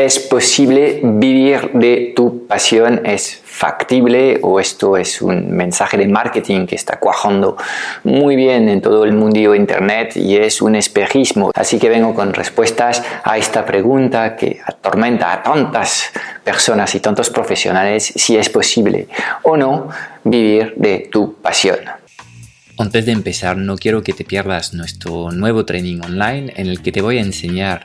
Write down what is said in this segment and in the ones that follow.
¿Es posible vivir de tu pasión? ¿Es factible o esto es un mensaje de marketing que está cuajando muy bien en todo el mundo internet y es un espejismo. Así que vengo con respuestas a esta pregunta que atormenta a tantas personas y tantos profesionales si es posible o no vivir de tu pasión. Antes de empezar, no quiero que te pierdas nuestro nuevo training online en el que te voy a enseñar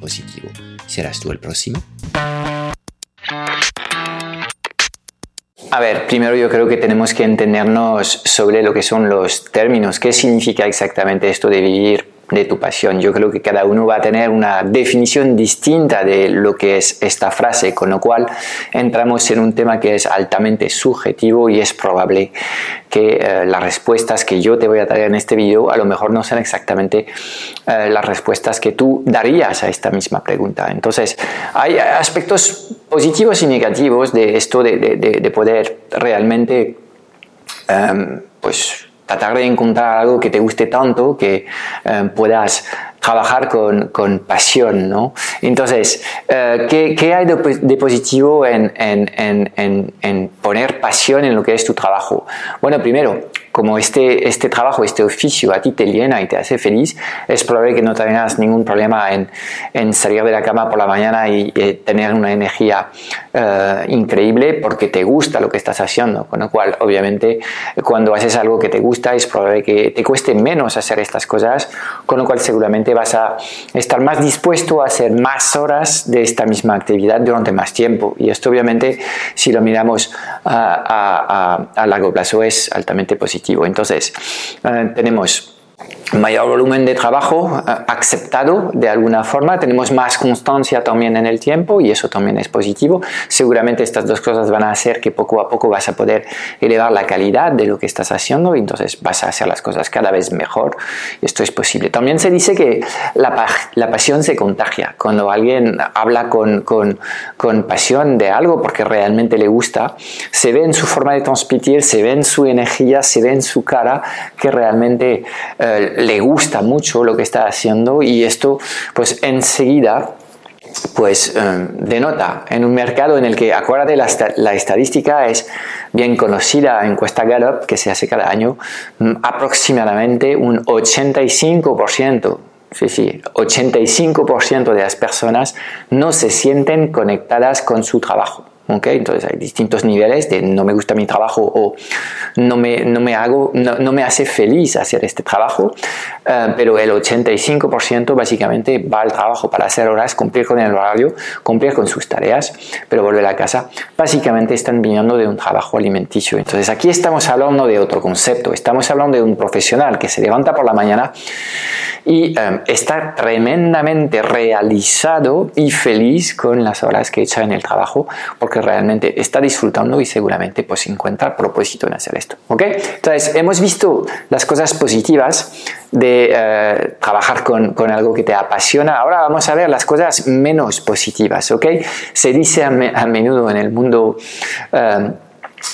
positivo. ¿Serás tú el próximo? A ver, primero yo creo que tenemos que entendernos sobre lo que son los términos. ¿Qué significa exactamente esto de vivir de tu pasión. Yo creo que cada uno va a tener una definición distinta de lo que es esta frase, con lo cual entramos en un tema que es altamente subjetivo y es probable que eh, las respuestas que yo te voy a dar en este vídeo a lo mejor no sean exactamente eh, las respuestas que tú darías a esta misma pregunta. Entonces, hay aspectos positivos y negativos de esto de, poder realmente em, pues tratar de encontrar algo que te guste tanto que eh, puedas trabajar con, con, pasión, ¿no? Entonces, eh, ¿qué, ¿qué, hay de, positivo en, en, en, en, poner pasión en lo que es tu trabajo? Bueno, primero, como este, este trabajo, este oficio a ti te llena y te hace feliz, es probable que no tengas ningún problema en, en salir de la cama por la mañana y, tener una energía eh, increíble porque te gusta lo que estás haciendo. Con lo cual, obviamente, cuando haces algo que te gusta, es probable que te cueste menos hacer estas cosas, con lo cual seguramente vas a estar más dispuesto a hacer más horas de esta misma actividad durante más tiempo. Y esto, obviamente, si lo miramos a, a, a largo plazo, es altamente positivo. Entonces, eh, tenemos mayor volumen de trabajo eh, aceptado de alguna forma, tenemos más constancia también en el tiempo y eso también es positivo. Seguramente estas dos cosas van a hacer que poco a poco vas a poder elevar la calidad de lo que estás haciendo y entonces vas a hacer las cosas cada vez mejor. Esto es posible. También se dice que la, la pasión se contagia. Cuando alguien habla con, con, con, pasión de algo porque realmente le gusta, se ve en su forma de transmitir, se ve en su energía, se ve en su cara que realmente... Eh, le gusta mucho lo que está haciendo y esto pues enseguida pues eh, denota en un mercado en el que, acuérdate, la, la, estadística es bien conocida, encuesta Gallup que se hace cada año, mm, aproximadamente un 85%, sí, sí, 85% de las personas no se sienten conectadas con su trabajo. Entonces hay distintos niveles de no me gusta mi trabajo o no me, no me, hago, no, me hace feliz hacer este trabajo, eh, pero el 85% básicamente va al trabajo para hacer horas, cumplir con el horario, cumplir con sus tareas, pero volver a casa. Básicamente están viniendo de un trabajo alimenticio. Entonces aquí estamos hablando de otro concepto, estamos hablando de un profesional que se levanta por la mañana y eh, está tremendamente realizado y feliz con las horas que echa en el trabajo porque realmente está disfrutando y seguramente pues encuentra propósito en hacer esto. ¿ok? Entonces hemos visto las cosas positivas de eh, trabajar con, con, algo que te apasiona. Ahora vamos a ver las cosas menos positivas. ¿ok? Se dice a, menudo en el mundo... Eh,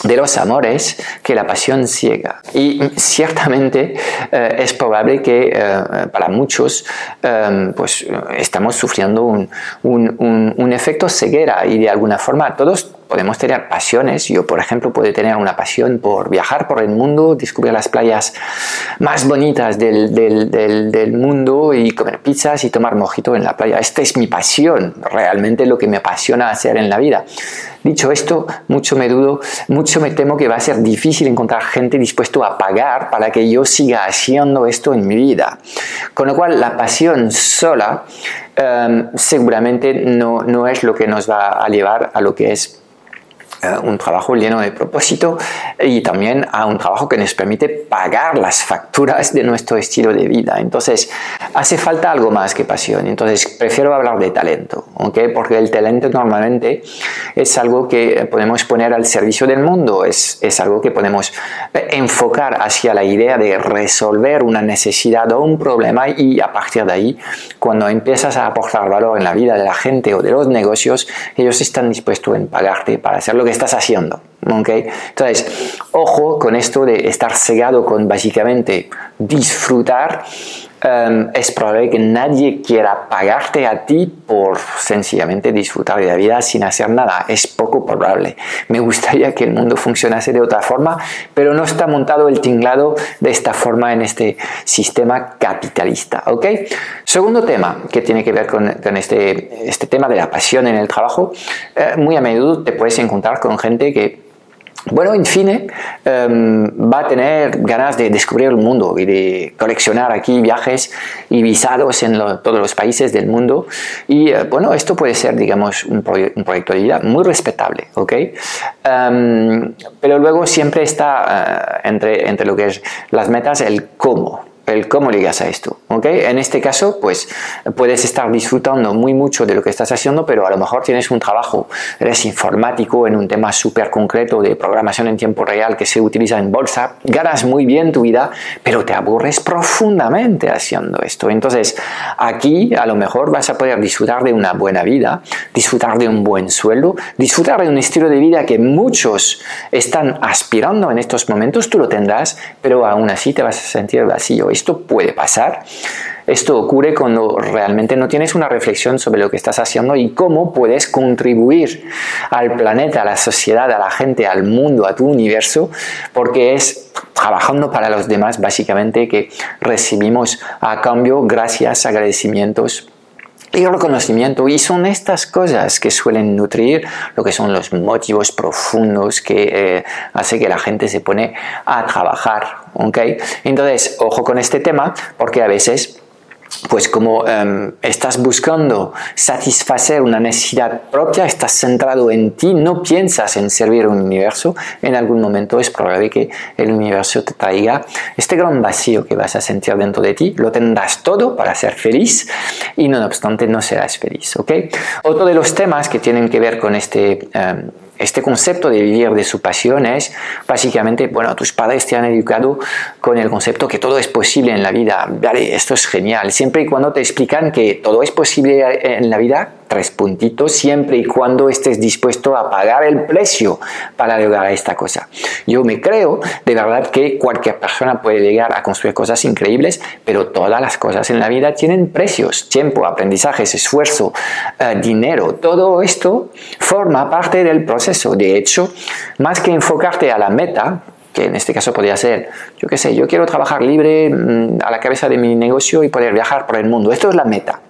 de los amores que la pasión ciega. Y ciertamente eh, es probable que eh, para muchos eh, pues estamos sufriendo un, un, un, efecto ceguera y de alguna forma todos podemos tener pasiones. Yo, por ejemplo, puedo tener una pasión por viajar por el mundo, descubrir las playas más bonitas del, del, mundo y comer pizzas y tomar mojito en la playa. Esta es mi pasión, realmente lo que me apasiona hacer en la vida. Dicho esto, mucho me dudo, mucho me temo que va a ser difícil encontrar gente dispuesto a pagar para que yo siga haciendo esto en mi vida. Con lo cual, la pasión sola um, seguramente no, no es lo que nos va a llevar a lo que es un trabajo lleno de propósito y también a un trabajo que nos permite pagar las facturas de nuestro estilo de vida. Entonces, hace falta algo más que pasión. Entonces, prefiero hablar de talento. Porque el talento normalmente es algo que podemos poner al servicio del mundo, es, es algo que podemos eh, enfocar hacia la idea de resolver una necesidad o un problema y a partir de ahí, cuando empiezas a aportar valor en la vida de la gente o de los negocios, ellos están dispuestos en pagarte para hacer estás haciendo. ¿okay? Entonces, ojo con esto de estar cegado con básicamente disfrutar. Em, es probable que nadie quiera pagarte a ti por sencillamente disfrutar de la vida sin hacer nada. Es poco probable. Me gustaría que el mundo funcionase de otra forma, pero no está montado el tinglado de esta forma en este sistema capitalista. ¿ok? Segundo tema que tiene que ver con, este, este tema de la pasión en el trabajo. Eh, muy a menudo te puedes encontrar con gente que bueno, en fin, em, va a tener ganas de descubrir el mundo y de coleccionar aquí viajes y visados en todos los países del mundo. Y eh, bueno, esto puede ser, digamos, un, proyecto de vida muy respetable, ¿ok? Em, pero luego siempre está eh, entre, entre lo que es las metas el cómo el cómo llegas a esto. ¿okay? En este caso, pues puedes estar disfrutando muy mucho de lo que estás haciendo, pero a lo mejor tienes un trabajo, eres informático en un tema súper concreto de programación en tiempo real que se utiliza en bolsa, ganas muy bien tu vida, pero te aburres profundamente haciendo esto. Entonces, aquí a lo mejor vas a poder disfrutar de una buena vida, disfrutar de un buen sueldo, disfrutar de un estilo de vida que muchos están aspirando en estos momentos, tú lo tendrás, pero aún así te vas a sentir vacío esto puede pasar. Esto ocurre cuando realmente no tienes una reflexión sobre lo que estás haciendo y cómo puedes contribuir al planeta, a la sociedad, a la gente, al mundo, a tu universo, porque es trabajando para los demás básicamente que recibimos a cambio gracias, agradecimientos y reconocimiento. Y son estas cosas que suelen nutrir lo que son los motivos profundos que eh, hace que la gente se pone a trabajar. ¿okay? Entonces, ojo con este tema porque a veces pues como em, estás buscando satisfacer una necesidad propia, estás centrado en ti, no piensas en servir un universo, en algún momento es probable que el universo te traiga este gran vacío que vas a sentir dentro de ti, lo tendrás todo para ser feliz y no obstante no serás feliz. ¿ok? Otro de los temas que tienen que ver con este... Em, este concepto de vivir de su pasión es básicamente, bueno, tus padres te han educado con el concepto que todo es posible en la vida. Vale, esto es genial. Siempre y cuando te explican que todo es posible en la vida, tres puntitos, siempre y cuando estés dispuesto a pagar el precio para lograr esta cosa. Yo me creo de verdad que cualquier persona puede llegar a construir cosas increíbles, pero todas las cosas en la vida tienen precios, tiempo, aprendizajes, esfuerzo, eh, dinero, todo esto forma parte del proceso. De hecho, más que enfocarte a la meta, que en este caso podría ser, yo qué sé, yo quiero trabajar libre mm, a la cabeza de mi negocio y poder viajar por el mundo. Esto es la meta.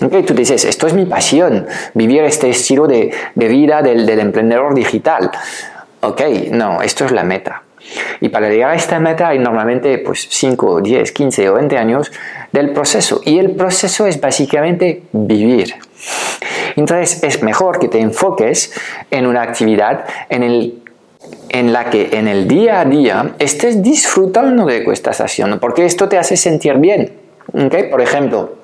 Okay, tú dices, esto es mi pasión, vivir este estilo de, vida del, emprendedor digital. Ok, no, esto es la meta. Y para llegar a esta meta hay normalmente pues 5, 10, 15 o 20 años del proceso. Y el proceso es básicamente vivir. Entonces es mejor que te enfoques en una actividad en, el, en la que en el día a día estés disfrutando de lo que estás haciendo, porque esto te hace sentir bien. ¿Okay? Por ejemplo,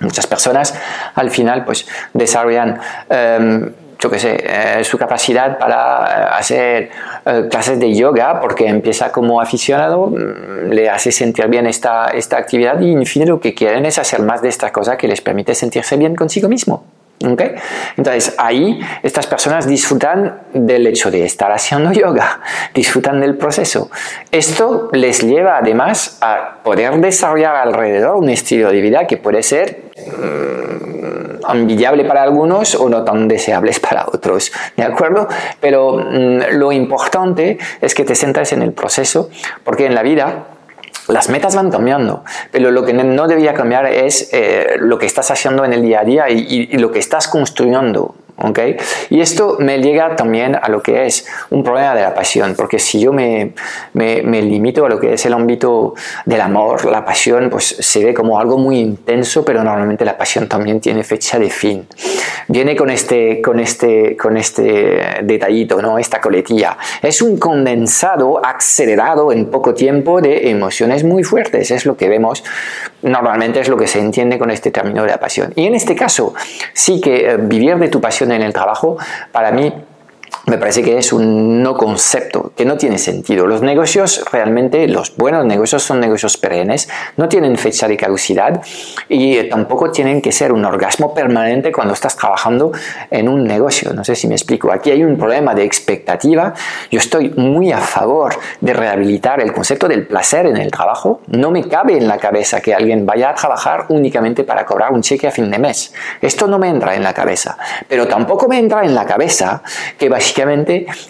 Muchas personas al final pues desarrollan em, yo qué sé, eh, su capacidad para eh, hacer eh, clases de yoga porque empieza como aficionado, mm, le hace sentir bien esta, esta actividad y en fin lo que quieren es hacer más de esta cosa que les permite sentirse bien consigo mismo. ¿Okay? Entonces ahí estas personas disfrutan del hecho de estar haciendo yoga, disfrutan del proceso. Esto les lleva además a poder desarrollar alrededor un estilo de vida que puede ser mm, envidiable para algunos o no tan deseables para otros, ¿de acuerdo? Pero mm, lo importante es que te centres en el proceso porque en la vida las metas van cambiando, pero lo que no debía cambiar es eh, lo que estás haciendo en el día a día y, lo que estás construyendo. ¿Ok? Y esto me llega también a lo que es un problema de la pasión, porque si yo me, me, me limito a lo que es el ámbito del amor, la pasión, pues se ve como algo muy intenso, pero normalmente la pasión también tiene fecha de fin. Viene con este, con este, con este detallito, ¿no? Esta coletilla. Es un condensado acelerado en poco tiempo de emociones muy fuertes. Es lo que vemos, normalmente es lo que se entiende con este término de la pasión. Y en este caso, sí que eh, vivir de tu pasión en el trabajo, para mí me parece que es un no concepto, que no tiene sentido. Los negocios realmente, los buenos negocios son negocios perennes, no tienen fecha de caducidad y tampoco tienen que ser un orgasmo permanente cuando estás trabajando en un negocio. No sé si me explico. Aquí hay un problema de expectativa. Yo estoy muy a favor de rehabilitar el concepto del placer en el trabajo. No me cabe en la cabeza que alguien vaya a trabajar únicamente para cobrar un cheque a fin de mes. Esto no me entra en la cabeza. Pero tampoco me entra en la cabeza que básicamente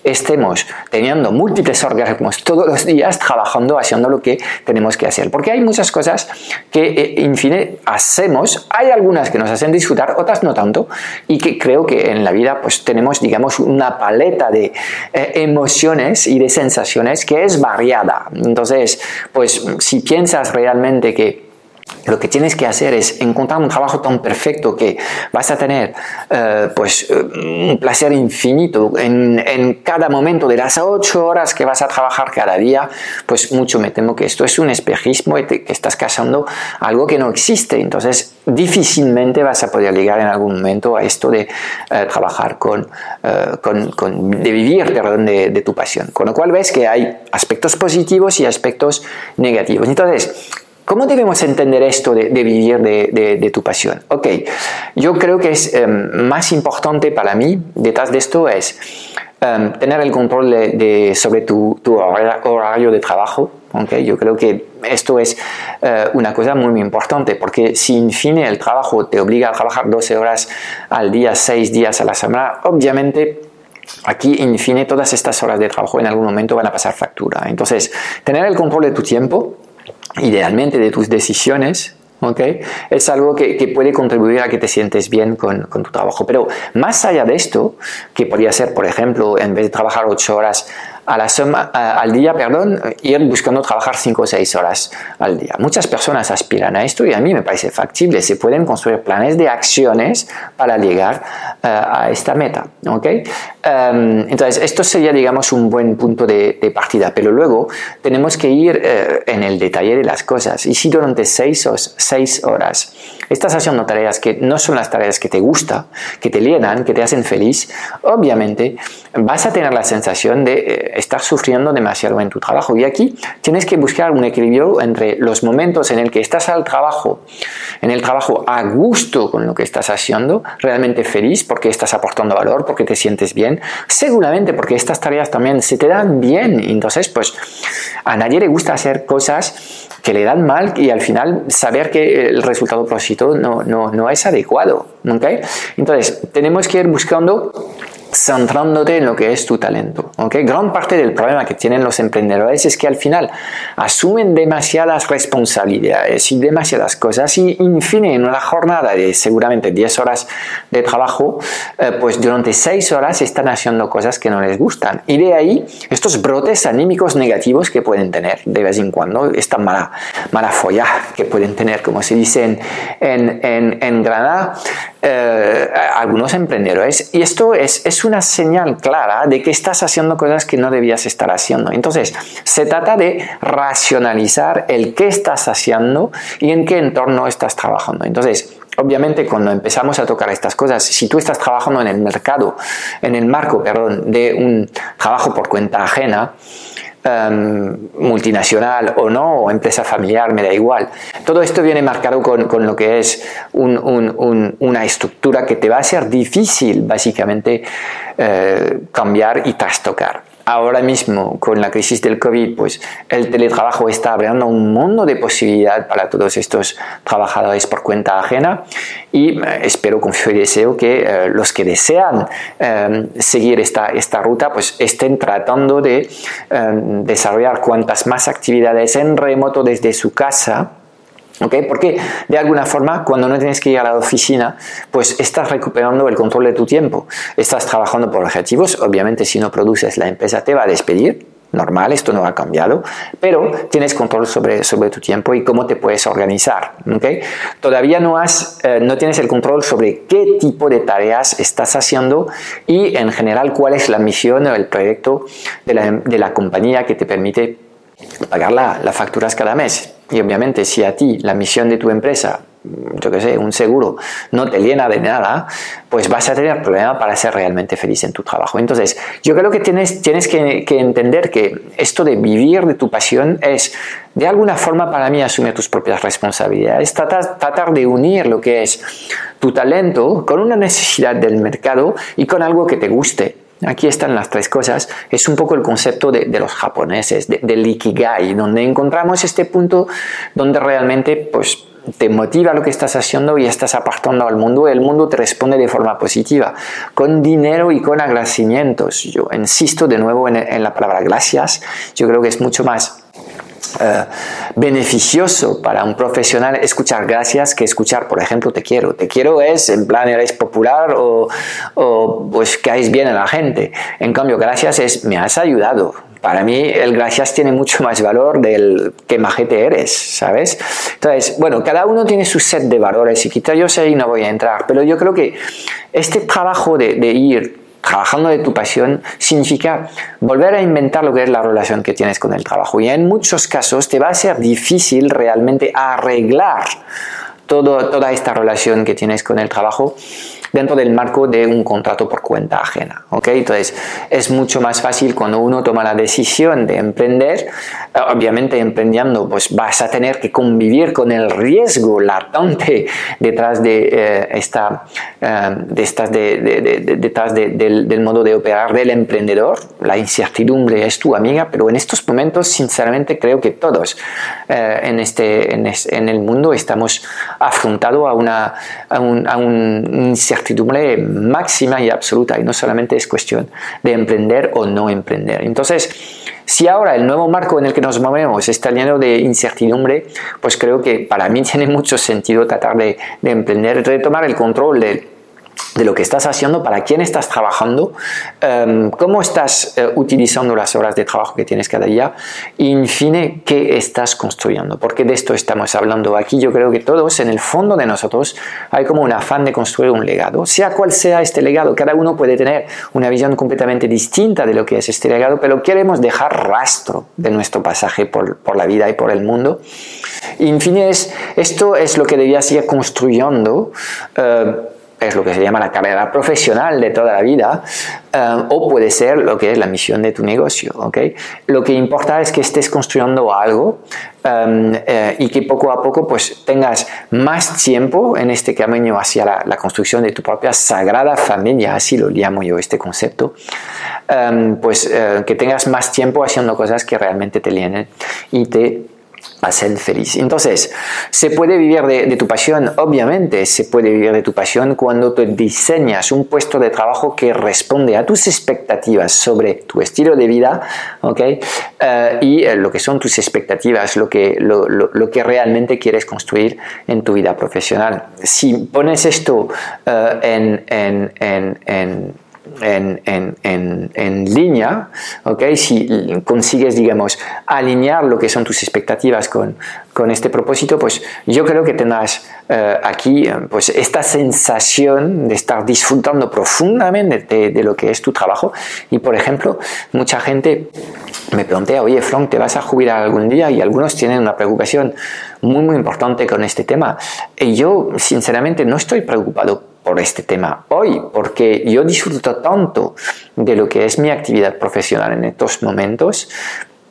estemos teniendo múltiples orgasmos todos los días trabajando, haciendo lo que tenemos que hacer. Porque hay muchas cosas que, eh, en fin, hacemos, hay algunas que nos hacen disfrutar, otras no tanto, y que creo que en la vida pues tenemos, digamos, una paleta de eh, emociones y de sensaciones que es variada. Entonces, pues si piensas realmente que lo que tienes que hacer es encontrar un trabajo tan perfecto que vas a tener eh, pues, eh, un placer infinito en, cada momento de las ocho horas que vas a trabajar cada día, pues mucho me temo que esto es un espejismo y que estás casando algo que no existe. Entonces, difícilmente vas a poder llegar en algún momento a esto de eh, trabajar con, con, con, de vivir perdón, de, de tu pasión. Con lo cual ves que hay aspectos positivos y aspectos negativos. Entonces, ¿Cómo debemos entender esto de, vivir de, tu pasión? Ok, yo creo que es em, más importante para mí, detrás de esto, es em, tener el control de, sobre tu, horario de trabajo. Okay, yo creo que esto es eh, una cosa muy, muy importante, porque si en fin el trabajo te obliga a trabajar 12 horas al día, 6 días a la semana, obviamente aquí, en fin, todas estas horas de trabajo en algún momento van a pasar factura. Entonces, tener el control de tu tiempo, idealmente de tus decisiones, ¿okay? es algo que, que, puede contribuir a que te sientes bien con, con, tu trabajo. Pero más allá de esto, que podría ser, por ejemplo, en vez de trabajar ocho horas a la al día, perdón, ir buscando trabajar 5 o 6 horas al día. Muchas personas aspiran a esto y a mí me parece factible. Se pueden construir planes de acciones para llegar eh, a esta meta. ¿okay? Em, entonces, esto sería, digamos, un buen punto de, partida, pero luego tenemos que ir eh, en el detalle de las cosas. Y si durante 6 o 6 horas estás haciendo tareas que no son las tareas que te gusta, que te llenan, que te hacen feliz, obviamente vas a tener la sensación de eh, estar sufriendo demasiado en tu trabajo. Y aquí tienes que buscar un equilibrio entre los momentos en el que estás al trabajo, en el trabajo a gusto con lo que estás haciendo, realmente feliz porque estás aportando valor, porque te sientes bien, seguramente porque estas tareas también se te dan bien. Entonces, pues a nadie le gusta hacer cosas que le dan mal y al final saber que el resultado positivo no, no, no es adecuado. ¿okay? Entonces, tenemos que ir buscando centrándote en lo que es tu talento. ¿okay? Gran parte del problema que tienen los emprendedores es que al final asumen demasiadas responsabilidades y demasiadas cosas y, en fin, en una jornada de seguramente 10 horas de trabajo, eh, pues durante 6 horas están haciendo cosas que no les gustan. Y de ahí estos brotes anímicos negativos que pueden tener de vez en cuando, esta mala, mala folla que pueden tener, como se dice en, en, en, Granada, eh, algunos emprendedores. Y esto es, es una señal clara de que estás haciendo cosas que no debías estar haciendo. Entonces, se trata de racionalizar el qué estás haciendo y en qué entorno estás trabajando. Entonces, Obviamente cuando empezamos a tocar estas cosas, si tú estás trabajando en el mercado, en el marco, perdón, de un trabajo por cuenta ajena, Em, multinacional o no, o empresa familiar, me da igual. Todo esto viene marcado con, con lo que es una estructura que te va a ser difícil básicamente eh, cambiar y trastocar ahora mismo con la crisis del COVID, pues el teletrabajo está abriendo un mundo de posibilidad para todos estos trabajadores por cuenta ajena y eh, espero, confío y deseo que eh, los que desean eh, seguir esta, esta ruta pues estén tratando de desarrollar cuantas más actividades en remoto desde su casa Porque de alguna forma, cuando no tienes que ir a la oficina, pues estás recuperando el control de tu tiempo. Estás trabajando por objetivos. Obviamente, si no produces, la empresa te va a despedir. Normal, esto no ha cambiado, pero tienes control sobre, sobre tu tiempo y cómo te puedes organizar. ¿okay? Todavía no, has, eh, no tienes el control sobre qué tipo de tareas estás haciendo y en general cuál es la misión o el proyecto de la, de la compañía que te permite pagar las facturas cada mes. Y obviamente si a ti la misión de tu empresa, yo que sé, un seguro, no te llena de nada, pues vas a tener problema para ser realmente feliz en tu trabajo. Entonces, yo creo que tienes, tienes que, entender que esto de vivir de tu pasión es, de alguna forma, para mí, asumir tus propias responsabilidades, tratar, tratar de unir lo que es tu talento con una necesidad del mercado y con algo que te guste. Aquí están las tres cosas. Es un poco el concepto de, los japoneses, del ikigai, donde encontramos este punto donde realmente pues, te motiva lo que estás haciendo y estás apartando al mundo. El mundo te responde de forma positiva, con dinero y con agradecimientos. Yo insisto de nuevo en la palabra gracias. Yo creo que es mucho más eh, beneficioso para un profesional escuchar gracias que escuchar, por ejemplo, te quiero. Te quiero es en plan eres popular o, o pues caes bien a la gente. En cambio, gracias es me has ayudado. Para mí el gracias tiene mucho más valor del que majete eres, ¿sabes? Entonces, bueno, cada uno tiene su set de valores y quizá yo sé y no voy a entrar, pero yo creo que este trabajo de, de ir trabajando de tu pasión significa volver a inventar lo que es la relación que tienes con el trabajo. Y en muchos casos te va a ser difícil realmente arreglar todo, toda esta relación que tienes con el trabajo dentro del marco de un contrato por cuenta ajena. ¿ok? Entonces, es mucho más fácil cuando uno toma la decisión de emprender. Eh, obviamente, emprendiendo, pues vas a tener que convivir con el riesgo latente detrás de, eh, esta, eh, de estas de, detrás del, modo de operar del emprendedor. La incertidumbre es tu amiga, pero en estos momentos, sinceramente, creo que todos en, este, en, en, el mundo estamos afrontados a una a un, incertidumbre máxima y absoluta y no solamente es cuestión de emprender o no emprender. Entonces, si ahora el nuevo marco en el que nos movemos está lleno de incertidumbre, pues creo que para mí tiene mucho sentido tratar de, de emprender, de tomar el control de de lo que estás haciendo, para quién estás trabajando, em, cómo estás eh, utilizando las horas de trabajo que tienes cada día y, en fin, qué estás construyendo. Porque de esto estamos hablando aquí. Yo creo que todos, en el fondo de nosotros, hay como un afán de construir un legado. Sea cual sea este legado, cada uno puede tener una visión completamente distinta de lo que es este legado, pero queremos dejar rastro de nuestro pasaje por, por la vida y por el mundo. Y, en fin, es, esto es lo que debías ir construyendo. Eh, es lo que se llama la carrera profesional de toda la vida, eh, o puede ser lo que es la misión de tu negocio. ¿okay? Lo que importa es que estés construyendo algo em, eh, y que poco a poco pues, tengas más tiempo en este camino hacia la, construcción de tu propia sagrada familia, así lo llamo yo este concepto, em, pues que tengas más tiempo haciendo cosas que realmente te llenen y te ser feliz. Entonces, ¿se puede vivir de, tu pasión? Obviamente, se puede vivir de tu pasión cuando tú diseñas un puesto de trabajo que responde a tus expectativas sobre tu estilo de vida, ¿ok? Eh, y eh, lo que son tus expectativas, lo que, lo, lo, que realmente quieres construir en tu vida profesional. Si pones esto en, en, en en, en, en, línea, ¿okay? si consigues, digamos, alinear lo que son tus expectativas con, con este propósito, pues yo creo que tendrás eh, aquí pues esta sensación de estar disfrutando profundamente de, lo que es tu trabajo. Y, por ejemplo, mucha gente me plantea, oye, Frank, ¿te vas a jubilar algún día? Y algunos tienen una preocupación muy, muy importante con este tema. Y yo, sinceramente, no estoy preocupado por este tema hoy, porque yo disfruto tanto de lo que es mi actividad profesional en estos momentos.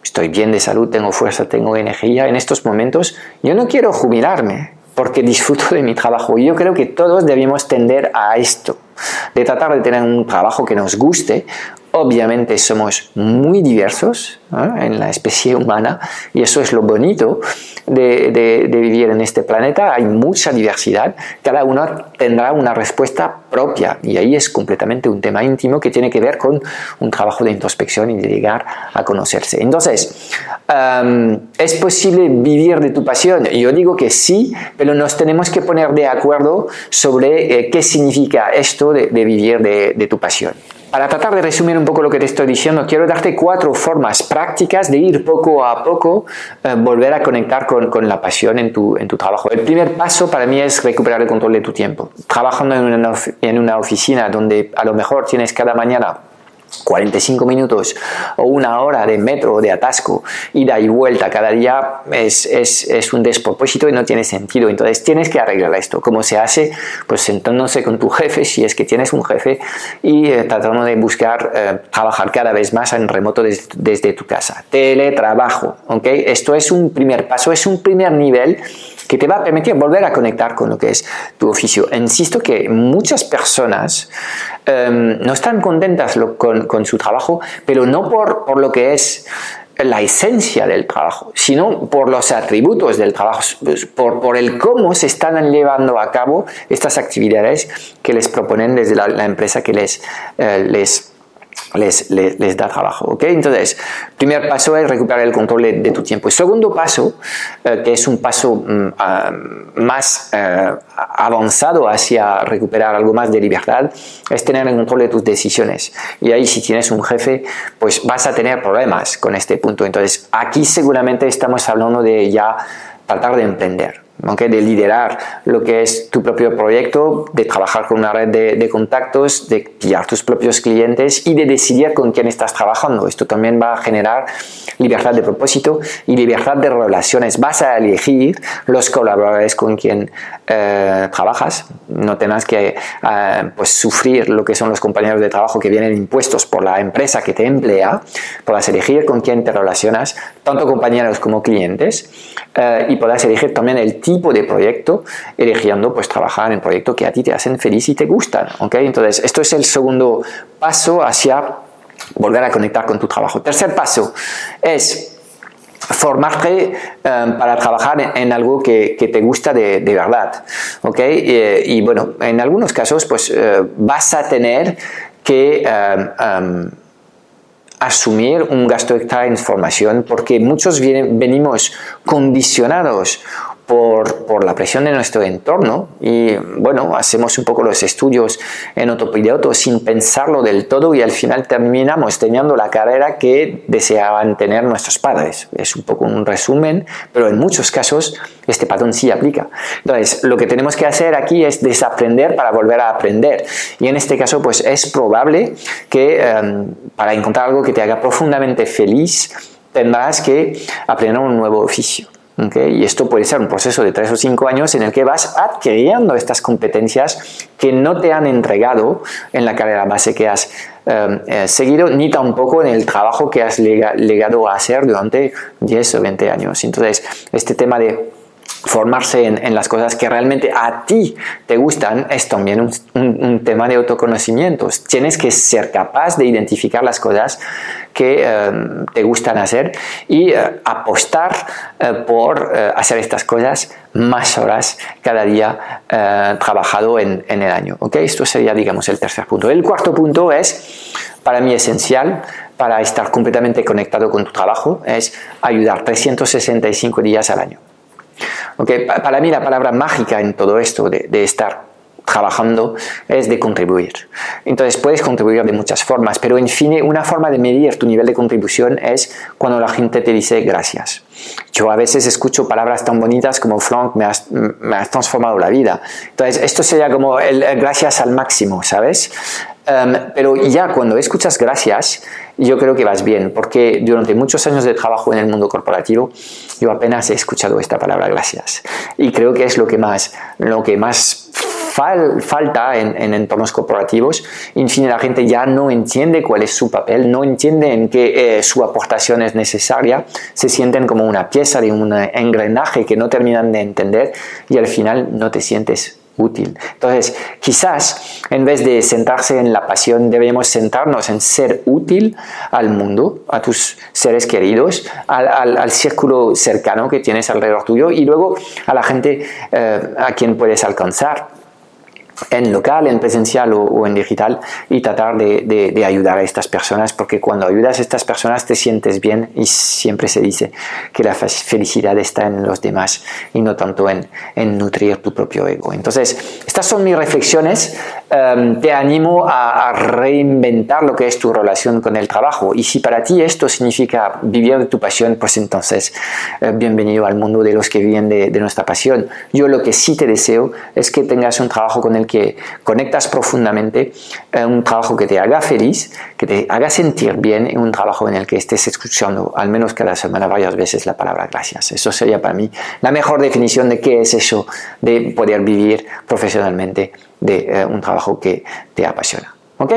Estoy bien de salud, tengo fuerza, tengo energía. En estos momentos yo no quiero jubilarme porque disfruto de mi trabajo. Y yo creo que todos debemos tender a esto, de tratar de tener un trabajo que nos guste obviamente somos muy diversos en la especie humana y eso es lo bonito de, vivir en este planeta. Hay mucha diversidad, cada uno tendrá una respuesta propia y ahí es completamente un tema íntimo que tiene que ver con un trabajo de introspección y de llegar a conocerse. Entonces, ¿es posible vivir de tu pasión? Yo digo que sí, pero nos tenemos que poner de acuerdo sobre eh, qué significa esto de, vivir de tu pasión. Para tratar de resumir un poco lo que te estoy diciendo, quiero darte cuatro formas prácticas de ir poco a poco, eh, volver a conectar con, la pasión en tu, trabajo. El primer paso para mí es recuperar el control de tu tiempo. Trabajando en una oficina donde a lo mejor tienes cada mañana 45 minutos o una hora de metro o de atasco, ida y vuelta cada día es, es, es, un despropósito y no tiene sentido. Entonces tienes que arreglar esto. ¿Cómo se hace? Pues sentándose con tu jefe, si es que tienes un jefe, y eh, tratando de buscar eh, trabajar cada vez más en remoto desde, tu casa. Teletrabajo, ¿ok? Esto es un primer paso, es un primer nivel que te va a permitir volver a conectar con lo que es tu oficio. Insisto que muchas personas em, no están contentas con, con, su trabajo, pero no por, por lo que es la esencia del trabajo, sino por los atributos del trabajo, por, por, el cómo se están llevando a cabo estas actividades que les proponen desde la, empresa que les, eh, les les, les, da trabajo. ¿ok? Entonces, primer paso es recuperar el control de, tu tiempo. segundo paso, eh, que es un paso mm, ah, más eh, avanzado hacia recuperar algo más de libertad, es tener el control de tus decisiones. Y ahí si tienes un jefe, pues vas a tener problemas con este punto. Entonces, aquí seguramente estamos hablando de ya tratar de emprender de liderar lo que es tu propio proyecto, de trabajar con una red de, contactos, de pillar tus propios clientes y de decidir con quién estás trabajando. Esto también va a generar libertad de propósito y libertad de relaciones. Vas a elegir los colaboradores con quien eh, trabajas, no tengas que eh, pues, sufrir lo que son los compañeros de trabajo que vienen impuestos por la empresa que te emplea, podrás elegir con quién te relacionas, tanto compañeros como clientes, eh, y podrás elegir también el tipo de proyecto, eligiendo pues trabajar en proyectos que a ti te hacen feliz y te gustan. ¿okay? Entonces, esto es el segundo paso hacia volver a conectar con tu trabajo. Tercer paso es formarte para trabajar en, algo que, te gusta de, verdad. ¿okay? Y, bueno, en algunos casos pues vas a tener que asumir un gasto extra de información porque muchos venimos condicionados por, por, la presión de nuestro entorno y bueno, hacemos un poco los estudios en autopiloto sin pensarlo del todo y al final terminamos teniendo la carrera que deseaban tener nuestros padres. Es un poco un resumen, pero en muchos casos este patrón sí aplica. Entonces, lo que tenemos que hacer aquí es desaprender para volver a aprender y en este caso pues es probable que em, para encontrar algo que te haga profundamente feliz tendrás que aprender un nuevo oficio. Y esto puede ser un proceso de tres o cinco años en el que vas adquiriendo estas competencias que no te han entregado en la carrera base que has em, eh, seguido, ni tampoco en el trabajo que has legado a hacer durante 10 o 20 años. Entonces, este tema de formarse en, las cosas que realmente a ti te gustan es también un, tema de autoconocimiento. Tienes que ser capaz de identificar las cosas que eh, te gustan hacer y eh, apostar eh, por hacer estas cosas más horas cada día trabajado en, en, el año. ¿okay? Esto sería, digamos, el tercer punto. El cuarto punto es, para mí, esencial para estar completamente conectado con tu trabajo, es ayudar 365 días al año. Okay, para mí la palabra mágica en todo esto de, estar trabajando es de contribuir. Entonces puedes contribuir de muchas formas, pero en fin, una forma de medir tu nivel de contribución es cuando la gente te dice gracias. Yo a veces escucho palabras tan bonitas como Frank, me has, transformado la vida. Entonces esto sería como el, gracias al máximo, ¿sabes? Em, pero ya cuando escuchas gracias, yo creo que vas bien, porque durante muchos años de trabajo en el mundo corporativo, yo apenas he escuchado esta palabra gracias. Y creo que es lo que más, lo que más falta en, entornos corporativos. En fin, la gente ya no entiende cuál es su papel, no entienden que eh, su aportación es necesaria, se sienten como una pieza de un engranaje que no terminan de entender y al final no te sientes útil. Entonces, quizás en vez de sentarse en la pasión, debemos sentarnos en ser útil al mundo, a tus seres queridos, al, círculo cercano que tienes alrededor tuyo y luego a la gente eh, a quien puedes alcanzar en local, en presencial o, en digital y tratar de, ayudar a estas personas porque cuando ayudas a estas personas te sientes bien y siempre se dice que la felicidad está en los demás y no tanto en, en nutrir tu propio ego. Entonces, estas son mis reflexiones. Em, te animo a, reinventar lo que es tu relación con el trabajo y si para ti esto significa vivir de tu pasión, pues entonces eh, bienvenido al mundo de los que viven de, de nuestra pasión. Yo lo que sí te deseo es que tengas un trabajo con el que conectas profundamente, eh, un trabajo que te haga feliz, que te haga sentir bien, un trabajo en el que estés escuchando al menos cada semana varias veces la palabra gracias. Eso sería para mí la mejor definición de qué es eso de poder vivir profesionalmente de eh, un trabajo que te apasiona. ¿Ok?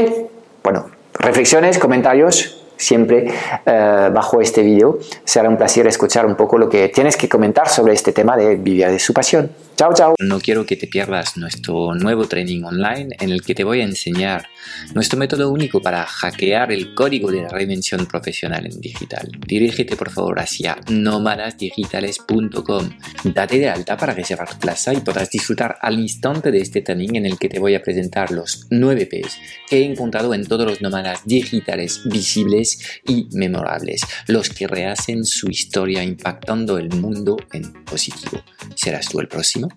Bueno, reflexiones, comentarios, siempre eh, bajo este vídeo. Será un placer escuchar un poco lo que tienes que comentar sobre este tema de vivir de su pasión. Chao, chao. No quiero que te pierdas nuestro nuevo training online en el que te voy a enseñar nuestro método único para hackear el código de la reinvención profesional en digital. Dirígete por favor hacia nómadasdigitales.com. Date de alta para reservar plaza y podrás disfrutar al instante de este training en el que te voy a presentar los 9 P's que he encontrado en todos los nómadas digitales visibles y memorables, los que rehacen su historia impactando el mundo en positivo. ¿Serás tú el próximo?